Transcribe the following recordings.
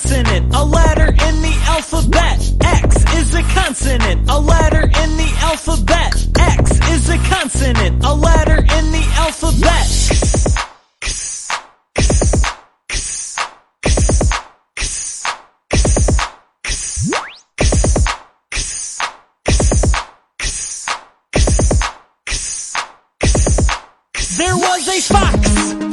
consonant, a letter in the alphabet. X is a consonant, a letter in the alphabet. X is a consonant, a letter in the alphabet. There was a fox, fox,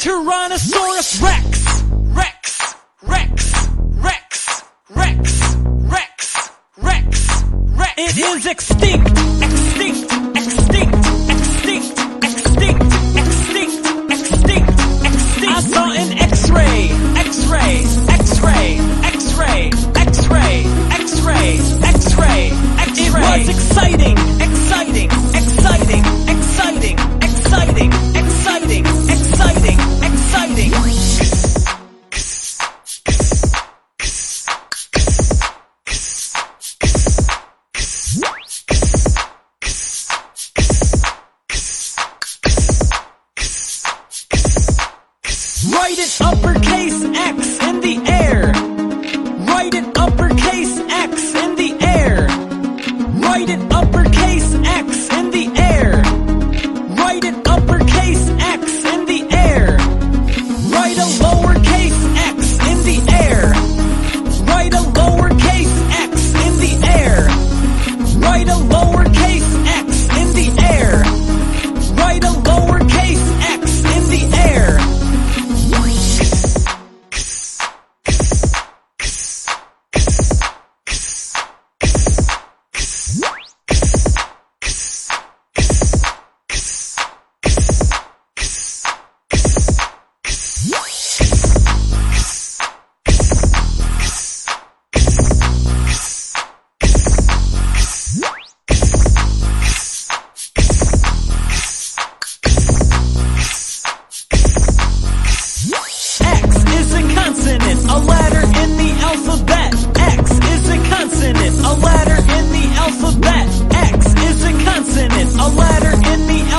Tyrannosaurus Rex. Rex. Rex. Rex. Rex. Rex. Rex. Rex. It is extinct. Extinct. Extinct. Extinct. Extinct. Extinct. Extinct. Extinct. I saw an X-ray. X-ray. X-ray. X-ray. X-ray. X-ray. X-ray. X-ray. It was exciting. Write it uppercase X in the air. Write it uppercase X in the air. Write it